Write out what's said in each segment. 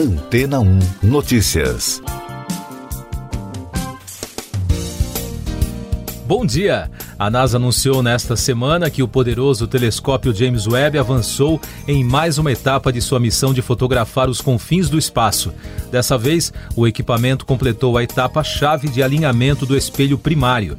Antena 1 Notícias. Bom dia! A NASA anunciou nesta semana que o poderoso telescópio James Webb avançou em mais uma etapa de sua missão de fotografar os confins do espaço. Dessa vez, o equipamento completou a etapa-chave de alinhamento do espelho primário.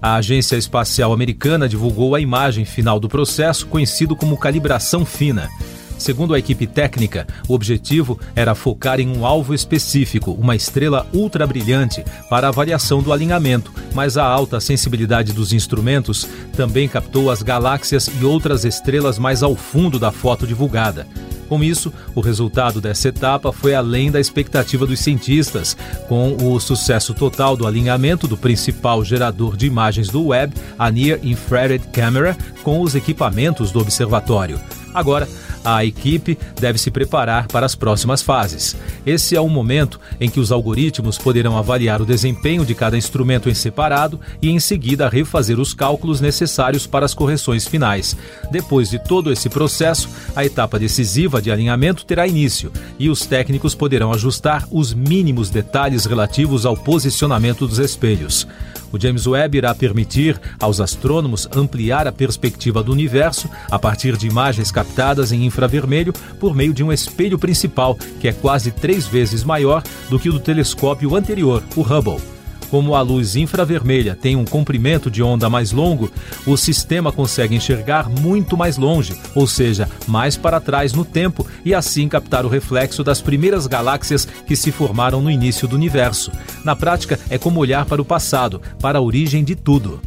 A Agência Espacial Americana divulgou a imagem final do processo, conhecido como calibração fina. Segundo a equipe técnica, o objetivo era focar em um alvo específico, uma estrela ultra brilhante, para avaliação do alinhamento, mas a alta sensibilidade dos instrumentos também captou as galáxias e outras estrelas mais ao fundo da foto divulgada. Com isso, o resultado dessa etapa foi além da expectativa dos cientistas, com o sucesso total do alinhamento do principal gerador de imagens do web, a Near Infrared Camera, com os equipamentos do observatório. Agora, a equipe deve se preparar para as próximas fases. Esse é o momento em que os algoritmos poderão avaliar o desempenho de cada instrumento em separado e, em seguida, refazer os cálculos necessários para as correções finais. Depois de todo esse processo, a etapa decisiva de alinhamento terá início e os técnicos poderão ajustar os mínimos detalhes relativos ao posicionamento dos espelhos. O James Webb irá permitir aos astrônomos ampliar a perspectiva do universo a partir de imagens captadas em infravermelho por meio de um espelho principal, que é quase três vezes maior do que o do telescópio anterior, o Hubble. Como a luz infravermelha tem um comprimento de onda mais longo, o sistema consegue enxergar muito mais longe, ou seja, mais para trás no tempo, e assim captar o reflexo das primeiras galáxias que se formaram no início do universo. Na prática, é como olhar para o passado, para a origem de tudo.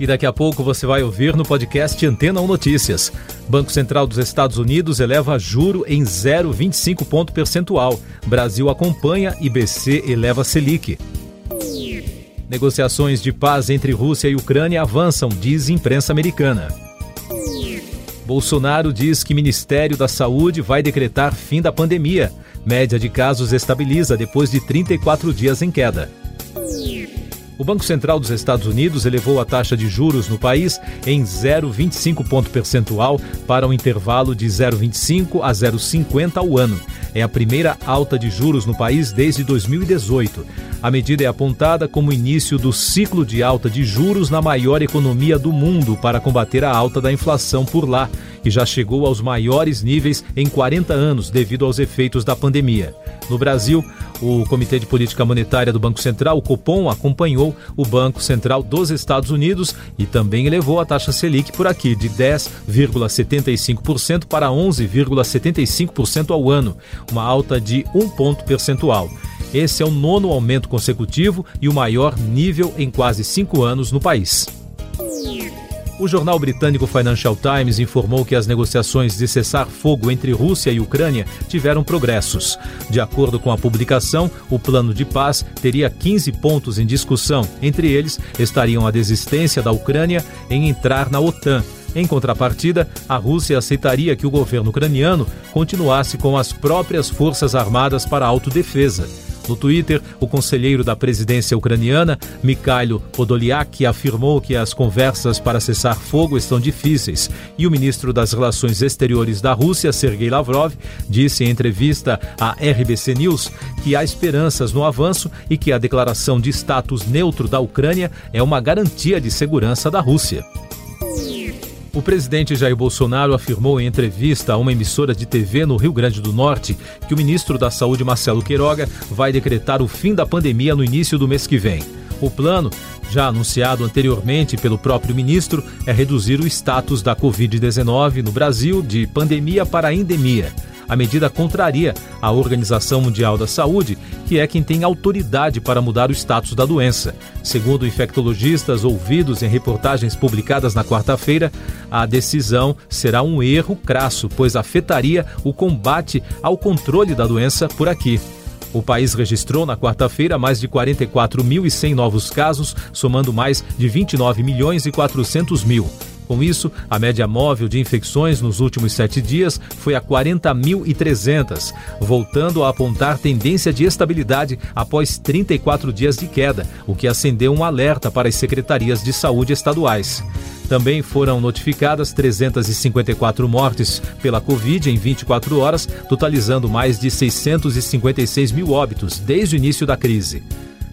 E daqui a pouco você vai ouvir no podcast Antena 1 Notícias. Banco Central dos Estados Unidos eleva juro em 0,25 ponto percentual. Brasil acompanha e BC eleva Selic. Negociações de paz entre Rússia e Ucrânia avançam, diz imprensa americana. Bolsonaro diz que Ministério da Saúde vai decretar fim da pandemia. Média de casos estabiliza depois de 34 dias em queda. O Banco Central dos Estados Unidos elevou a taxa de juros no país em 0,25 ponto percentual para um intervalo de 0,25 a 0,50 ao ano. É a primeira alta de juros no país desde 2018. A medida é apontada como início do ciclo de alta de juros na maior economia do mundo para combater a alta da inflação por lá, que já chegou aos maiores níveis em 40 anos devido aos efeitos da pandemia. No Brasil, o Comitê de Política Monetária do Banco Central, o Copom, acompanhou o Banco Central dos Estados Unidos e também elevou a taxa Selic por aqui de 10,75% para 11,75% ao ano, uma alta de um ponto percentual. Esse é o nono aumento consecutivo e o maior nível em quase cinco anos no país. O jornal britânico Financial Times informou que as negociações de cessar fogo entre Rússia e Ucrânia tiveram progressos. De acordo com a publicação, o plano de paz teria 15 pontos em discussão. Entre eles estariam a desistência da Ucrânia em entrar na OTAN. Em contrapartida, a Rússia aceitaria que o governo ucraniano continuasse com as próprias forças armadas para autodefesa. No Twitter, o conselheiro da presidência ucraniana, Mikhailo Podolyak, afirmou que as conversas para cessar fogo estão difíceis e o ministro das Relações Exteriores da Rússia, Sergei Lavrov, disse em entrevista à RBC News que há esperanças no avanço e que a declaração de status neutro da Ucrânia é uma garantia de segurança da Rússia. O presidente Jair Bolsonaro afirmou em entrevista a uma emissora de TV no Rio Grande do Norte que o ministro da Saúde, Marcelo Queiroga, vai decretar o fim da pandemia no início do mês que vem. O plano, já anunciado anteriormente pelo próprio ministro, é reduzir o status da Covid-19 no Brasil de pandemia para endemia. A medida contraria a Organização Mundial da Saúde, que é quem tem autoridade para mudar o status da doença. Segundo infectologistas ouvidos em reportagens publicadas na quarta-feira, a decisão será um erro crasso, pois afetaria o combate ao controle da doença por aqui. O país registrou na quarta-feira mais de 44.100 novos casos, somando mais de 29 milhões e 400 mil. Com isso, a média móvel de infecções nos últimos sete dias foi a 40.300, voltando a apontar tendência de estabilidade após 34 dias de queda, o que acendeu um alerta para as secretarias de saúde estaduais. Também foram notificadas 354 mortes pela Covid em 24 horas, totalizando mais de 656 mil óbitos desde o início da crise.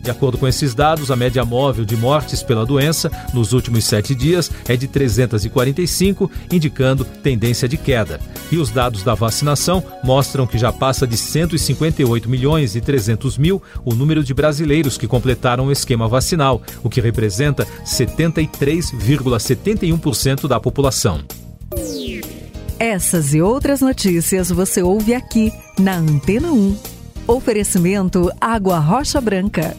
De acordo com esses dados, a média móvel de mortes pela doença nos últimos sete dias é de 345, indicando tendência de queda. E os dados da vacinação mostram que já passa de 158 milhões e 300 mil o número de brasileiros que completaram o esquema vacinal, o que representa 73,71% da população. Essas e outras notícias você ouve aqui na Antena 1. Oferecimento Água Rocha Branca.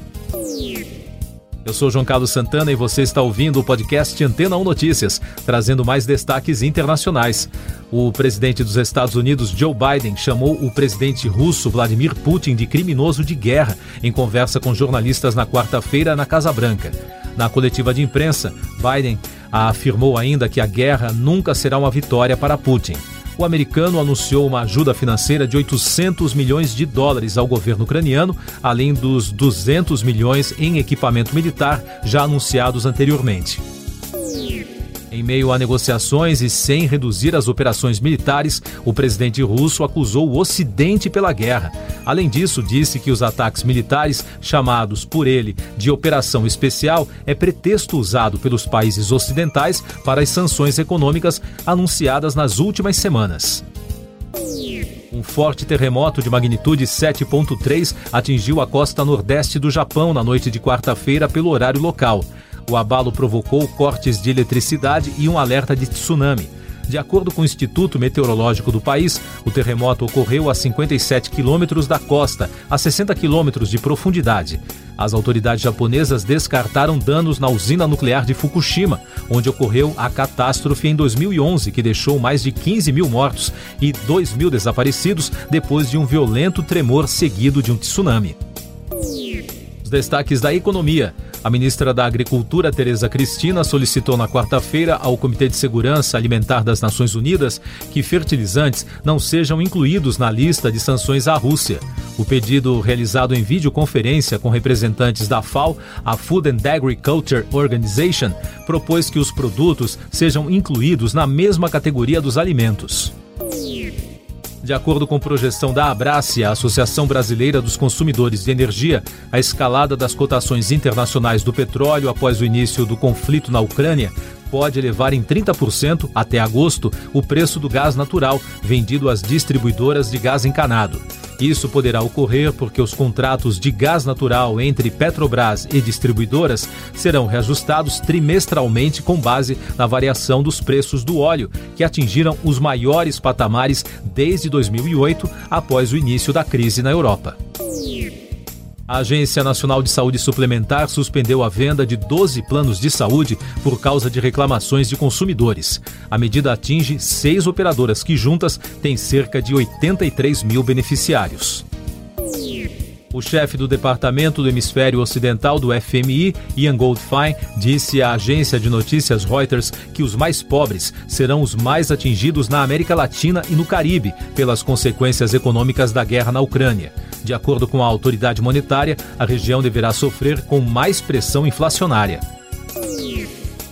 Eu sou João Carlos Santana e você está ouvindo o podcast Antena 1 Notícias, trazendo mais destaques internacionais. O presidente dos Estados Unidos, Joe Biden, chamou o presidente russo Vladimir Putin de criminoso de guerra em conversa com jornalistas na quarta-feira na Casa Branca. Na coletiva de imprensa, Biden afirmou ainda que a guerra nunca será uma vitória para Putin o americano anunciou uma ajuda financeira de 800 milhões de dólares ao governo ucraniano, além dos 200 milhões em equipamento militar já anunciados anteriormente. Em meio a negociações e sem reduzir as operações militares, o presidente russo acusou o Ocidente pela guerra. Além disso, disse que os ataques militares, chamados por ele de Operação Especial, é pretexto usado pelos países ocidentais para as sanções econômicas anunciadas nas últimas semanas. Um forte terremoto de magnitude 7.3 atingiu a costa nordeste do Japão na noite de quarta-feira pelo horário local. O abalo provocou cortes de eletricidade e um alerta de tsunami. De acordo com o Instituto Meteorológico do país, o terremoto ocorreu a 57 quilômetros da costa, a 60 quilômetros de profundidade. As autoridades japonesas descartaram danos na usina nuclear de Fukushima, onde ocorreu a catástrofe em 2011, que deixou mais de 15 mil mortos e 2 mil desaparecidos depois de um violento tremor seguido de um tsunami. Os destaques da economia. A ministra da Agricultura, Tereza Cristina, solicitou na quarta-feira ao Comitê de Segurança Alimentar das Nações Unidas que fertilizantes não sejam incluídos na lista de sanções à Rússia. O pedido, realizado em videoconferência com representantes da FAO, a Food and Agriculture Organization, propôs que os produtos sejam incluídos na mesma categoria dos alimentos. De acordo com projeção da Abrace, a Associação Brasileira dos Consumidores de Energia, a escalada das cotações internacionais do petróleo após o início do conflito na Ucrânia pode elevar em 30% até agosto o preço do gás natural vendido às distribuidoras de gás encanado. Isso poderá ocorrer porque os contratos de gás natural entre Petrobras e distribuidoras serão reajustados trimestralmente com base na variação dos preços do óleo, que atingiram os maiores patamares desde 2008, após o início da crise na Europa. A Agência Nacional de Saúde Suplementar suspendeu a venda de 12 planos de saúde por causa de reclamações de consumidores. A medida atinge seis operadoras que juntas têm cerca de 83 mil beneficiários. O chefe do Departamento do Hemisfério Ocidental do FMI, Ian Goldfein, disse à agência de notícias Reuters que os mais pobres serão os mais atingidos na América Latina e no Caribe pelas consequências econômicas da guerra na Ucrânia. De acordo com a autoridade monetária, a região deverá sofrer com mais pressão inflacionária.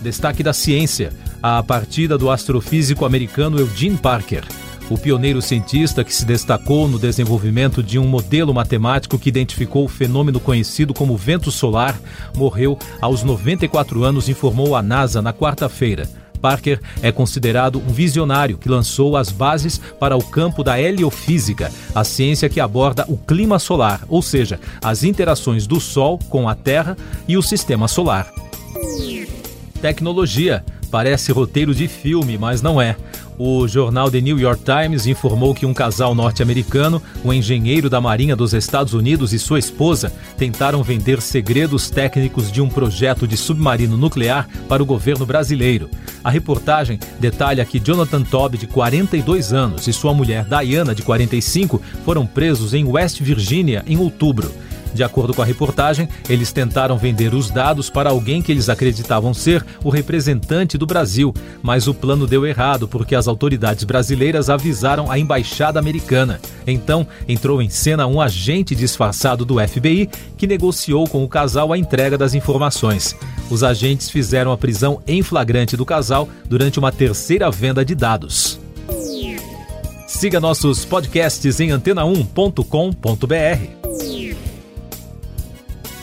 Destaque da ciência: a partida do astrofísico americano Eugene Parker. O pioneiro cientista que se destacou no desenvolvimento de um modelo matemático que identificou o fenômeno conhecido como vento solar morreu aos 94 anos, informou a NASA na quarta-feira. Parker é considerado um visionário que lançou as bases para o campo da heliofísica, a ciência que aborda o clima solar, ou seja, as interações do Sol com a Terra e o sistema solar. Tecnologia. Parece roteiro de filme, mas não é. O jornal The New York Times informou que um casal norte-americano, um engenheiro da Marinha dos Estados Unidos e sua esposa, tentaram vender segredos técnicos de um projeto de submarino nuclear para o governo brasileiro. A reportagem detalha que Jonathan Todd, de 42 anos, e sua mulher Diana, de 45, foram presos em West Virginia em outubro. De acordo com a reportagem, eles tentaram vender os dados para alguém que eles acreditavam ser o representante do Brasil, mas o plano deu errado porque as autoridades brasileiras avisaram a embaixada americana. Então, entrou em cena um agente disfarçado do FBI que negociou com o casal a entrega das informações. os agentes fizeram a prisão em flagrante do casal durante uma terceira venda de dados. Siga nossos podcasts em antena1.com.br.